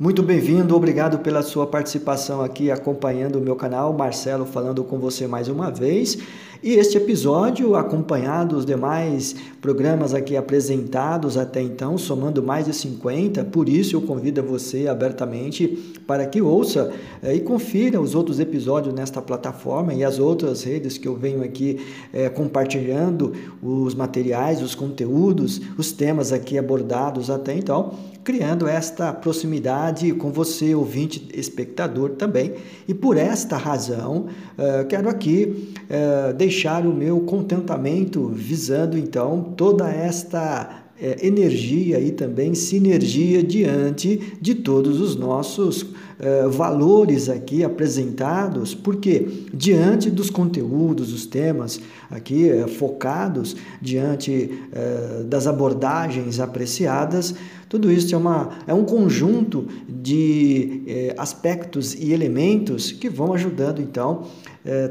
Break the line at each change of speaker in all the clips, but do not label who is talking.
Muito bem-vindo, obrigado pela sua participação aqui acompanhando o meu canal. Marcelo falando com você mais uma vez. E este episódio, acompanhado os demais programas aqui apresentados até então, somando mais de 50, por isso eu convido você abertamente para que ouça eh, e confira os outros episódios nesta plataforma e as outras redes que eu venho aqui eh, compartilhando os materiais, os conteúdos, os temas aqui abordados até então, criando esta proximidade com você, ouvinte, espectador também. E por esta razão, eh, quero aqui deixar deixar o meu contentamento visando então toda esta é, energia e também sinergia diante de todos os nossos é, valores aqui apresentados, porque diante dos conteúdos, os temas aqui é, focados, diante é, das abordagens apreciadas, tudo isso é, uma, é um conjunto de aspectos e elementos que vão ajudando então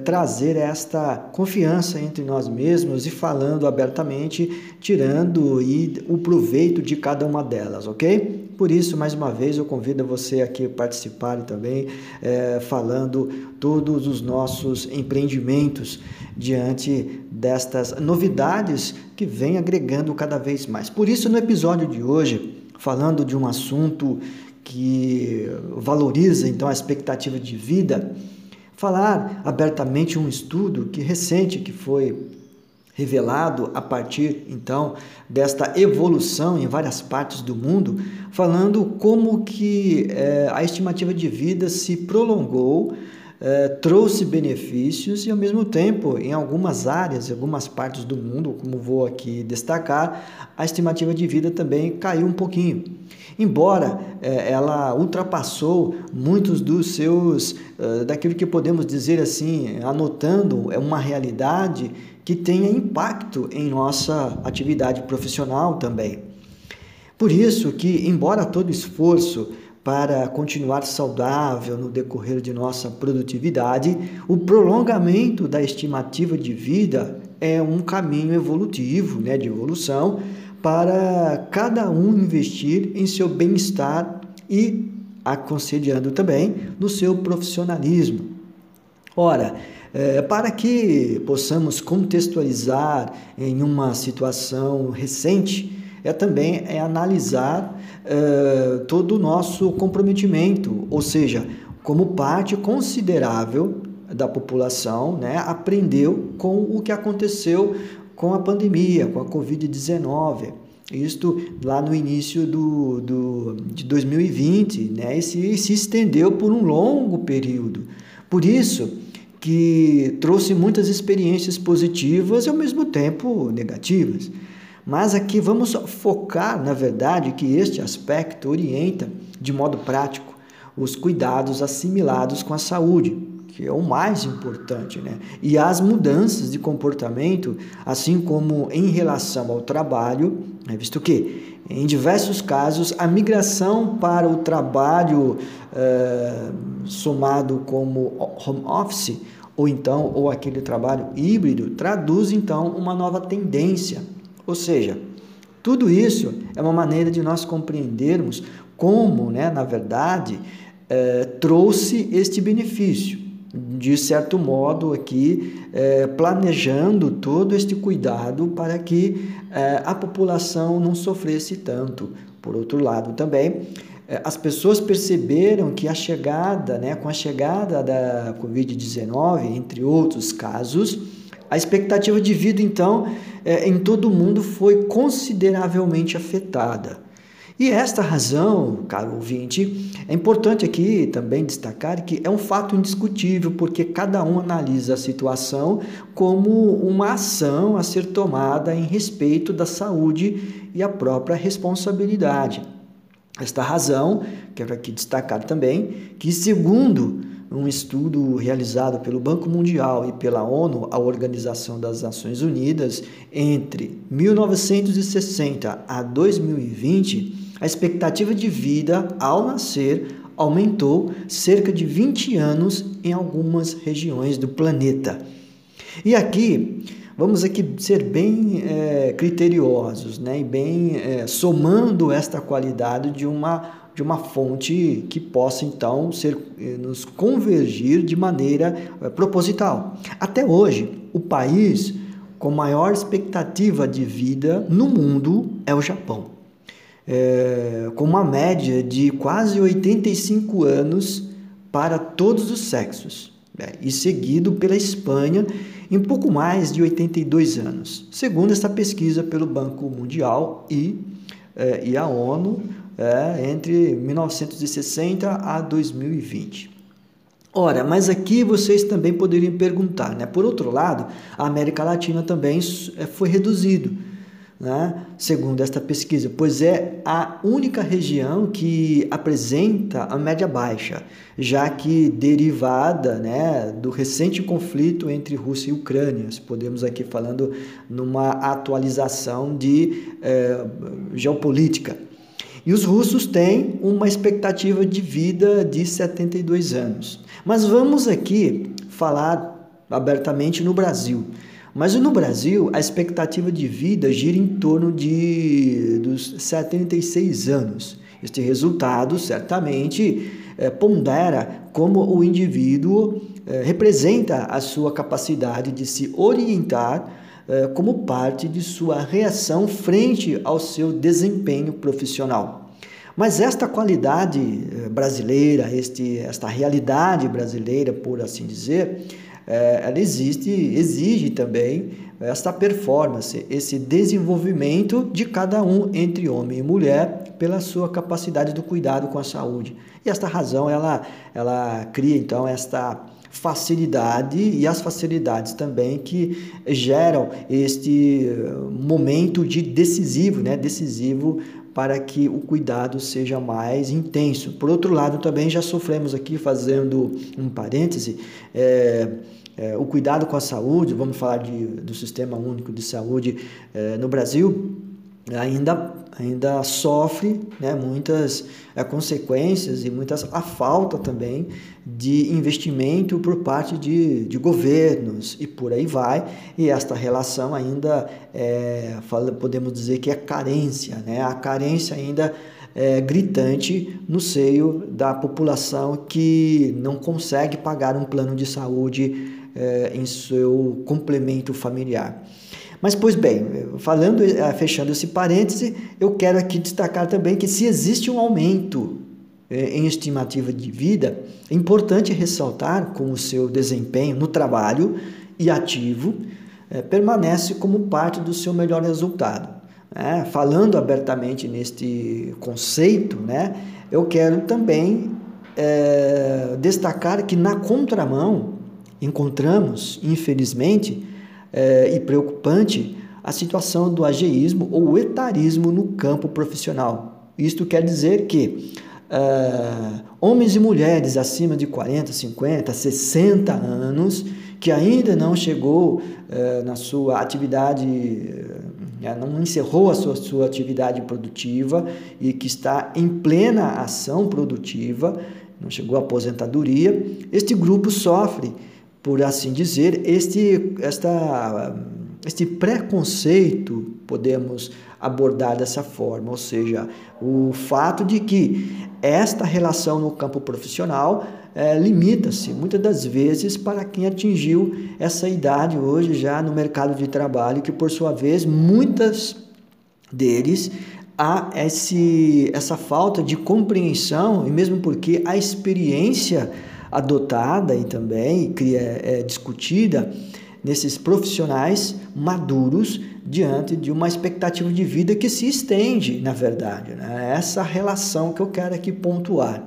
trazer esta confiança entre nós mesmos e falando abertamente, tirando e o proveito de cada uma delas, ok? Por isso, mais uma vez, eu convido você aqui a participarem também, é, falando todos os nossos empreendimentos diante destas novidades que vem agregando cada vez mais. Por isso, no episódio de hoje, falando de um assunto que valoriza então a expectativa de vida, falar abertamente um estudo que recente que foi revelado a partir então desta evolução em várias partes do mundo, falando como que é, a estimativa de vida se prolongou, é, trouxe benefícios e ao mesmo tempo em algumas áreas, em algumas partes do mundo, como vou aqui destacar, a estimativa de vida também caiu um pouquinho. Embora é, ela ultrapassou muitos dos seus, daquilo que podemos dizer assim, anotando é uma realidade que tenha impacto em nossa atividade profissional também. Por isso que, embora todo esforço para continuar saudável no decorrer de nossa produtividade, o prolongamento da estimativa de vida é um caminho evolutivo, né, de evolução, para cada um investir em seu bem-estar e aconselhando também no seu profissionalismo. Ora, é, para que possamos contextualizar em uma situação recente, é também é analisar é, todo o nosso comprometimento, ou seja, como parte considerável da população né, aprendeu com o que aconteceu com a pandemia, com a Covid-19. Isto lá no início do, do, de 2020, né? E se, se estendeu por um longo período. Por isso que trouxe muitas experiências positivas e ao mesmo tempo negativas. Mas aqui vamos focar, na verdade, que este aspecto orienta de modo prático os cuidados assimilados com a saúde, que é o mais importante, né? E as mudanças de comportamento, assim como em relação ao trabalho, né? visto que em diversos casos a migração para o trabalho uh, somado como home office ou então ou aquele trabalho híbrido traduz então uma nova tendência, ou seja, tudo isso é uma maneira de nós compreendermos como, né, na verdade, eh, trouxe este benefício de certo modo, aqui é, planejando todo este cuidado para que é, a população não sofresse tanto. Por outro lado, também, é, as pessoas perceberam que a chegada, né, com a chegada da Covid-19, entre outros casos, a expectativa de vida, então, é, em todo o mundo foi consideravelmente afetada. E esta razão, caro ouvinte, é importante aqui também destacar que é um fato indiscutível, porque cada um analisa a situação como uma ação a ser tomada em respeito da saúde e a própria responsabilidade. Esta razão, quero aqui destacar também que, segundo um estudo realizado pelo Banco Mundial e pela ONU, a Organização das Nações Unidas, entre 1960 a 2020, a expectativa de vida ao nascer aumentou cerca de 20 anos em algumas regiões do planeta. E aqui, vamos aqui ser bem é, criteriosos, né? e bem é, somando esta qualidade de uma de uma fonte que possa então ser, eh, nos convergir de maneira eh, proposital. Até hoje, o país com maior expectativa de vida no mundo é o Japão, é, com uma média de quase 85 anos para todos os sexos, né? e seguido pela Espanha em pouco mais de 82 anos, segundo esta pesquisa pelo Banco Mundial e, é, e a ONU é, entre 1960 a 2020. Ora, mas aqui vocês também poderiam perguntar, né? Por outro lado, a América Latina também foi reduzido, né? Segundo esta pesquisa, pois é a única região que apresenta a média baixa, já que derivada, né, do recente conflito entre Rússia e Ucrânia. Podemos aqui falando numa atualização de é, geopolítica. E os russos têm uma expectativa de vida de 72 anos. Mas vamos aqui falar abertamente no Brasil. Mas no Brasil, a expectativa de vida gira em torno de dos 76 anos. Este resultado certamente é, pondera como o indivíduo é, representa a sua capacidade de se orientar é, como parte de sua reação frente ao seu desempenho profissional. Mas esta qualidade brasileira, este, esta realidade brasileira, por assim dizer, eh, ela existe, exige também esta performance, esse desenvolvimento de cada um entre homem e mulher pela sua capacidade do cuidado com a saúde. E esta razão ela, ela cria então esta facilidade e as facilidades também que geram este eh, momento de decisivo, né, decisivo para que o cuidado seja mais intenso. Por outro lado, também já sofremos aqui, fazendo um parêntese, é, é, o cuidado com a saúde, vamos falar de, do Sistema Único de Saúde é, no Brasil, ainda, ainda sofre né, muitas é, consequências e muitas a falta também de investimento por parte de, de governos e por aí vai. E esta relação ainda é, podemos dizer que é carência, né? a carência ainda é, gritante no seio da população que não consegue pagar um plano de saúde é, em seu complemento familiar. Mas, pois bem, falando, eh, fechando esse parêntese, eu quero aqui destacar também que se existe um aumento eh, em estimativa de vida, é importante ressaltar com o seu desempenho no trabalho e ativo, é, permanece como parte do seu melhor resultado. Falando abertamente neste conceito, né, eu quero também é, destacar que na contramão encontramos, infelizmente, é, e preocupante a situação do ageísmo ou etarismo no campo profissional. Isto quer dizer que uh, homens e mulheres acima de 40, 50, 60 anos que ainda não chegou uh, na sua atividade, uh, não encerrou a sua, sua atividade produtiva e que está em plena ação produtiva, não chegou à aposentadoria, este grupo sofre por assim dizer, este, esta, este preconceito, podemos abordar dessa forma, ou seja, o fato de que esta relação no campo profissional é, limita-se muitas das vezes para quem atingiu essa idade hoje já no mercado de trabalho, que por sua vez muitas deles há esse, essa falta de compreensão e mesmo porque a experiência adotada e também é, discutida nesses profissionais maduros diante de uma expectativa de vida que se estende, na verdade. Né? Essa relação que eu quero aqui pontuar.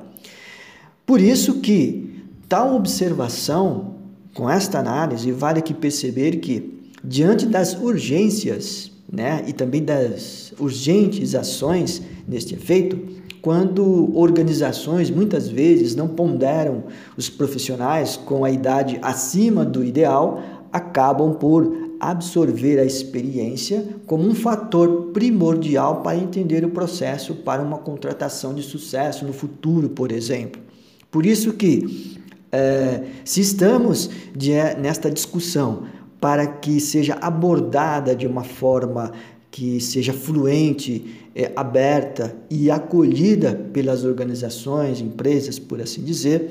Por isso que tal observação, com esta análise, vale aqui perceber que, diante das urgências né, e também das urgentes ações neste efeito, quando organizações muitas vezes não ponderam os profissionais com a idade acima do ideal, acabam por absorver a experiência como um fator primordial para entender o processo para uma contratação de sucesso no futuro, por exemplo. Por isso que, é, se estamos de, nesta discussão para que seja abordada de uma forma que seja fluente, é, aberta e acolhida pelas organizações, empresas, por assim dizer,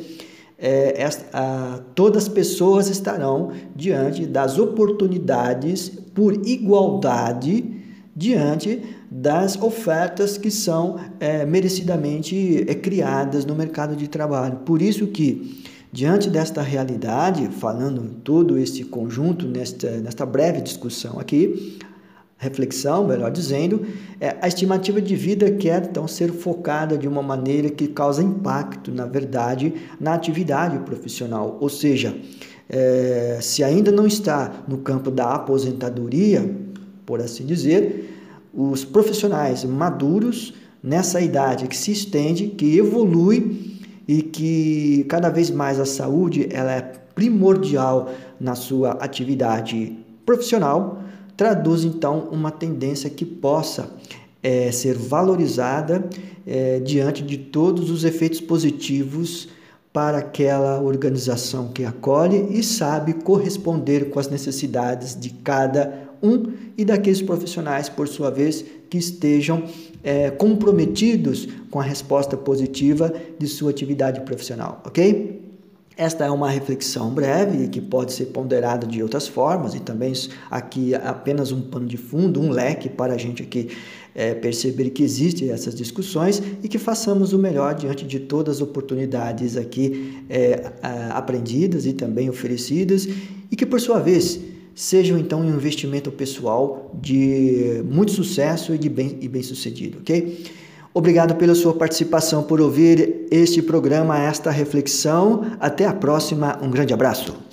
é, a, todas as pessoas estarão diante das oportunidades por igualdade diante das ofertas que são é, merecidamente é, criadas no mercado de trabalho. Por isso que Diante desta realidade, falando em todo esse conjunto, nesta, nesta breve discussão aqui, reflexão, melhor dizendo, é, a estimativa de vida quer então ser focada de uma maneira que causa impacto, na verdade, na atividade profissional. Ou seja, é, se ainda não está no campo da aposentadoria, por assim dizer, os profissionais maduros nessa idade que se estende, que evolui e que cada vez mais a saúde ela é primordial na sua atividade profissional, traduz então uma tendência que possa é, ser valorizada é, diante de todos os efeitos positivos para aquela organização que acolhe e sabe corresponder com as necessidades de cada um e daqueles profissionais, por sua vez, que estejam é, comprometidos com a resposta positiva de sua atividade profissional, ok? Esta é uma reflexão breve que pode ser ponderada de outras formas e também aqui apenas um pano de fundo, um leque para a gente aqui é, perceber que existem essas discussões e que façamos o melhor diante de todas as oportunidades aqui é, aprendidas e também oferecidas e que por sua vez sejam então um investimento pessoal de muito sucesso e de bem, e bem sucedido, ok? Obrigado pela sua participação, por ouvir este programa, esta reflexão. Até a próxima, um grande abraço.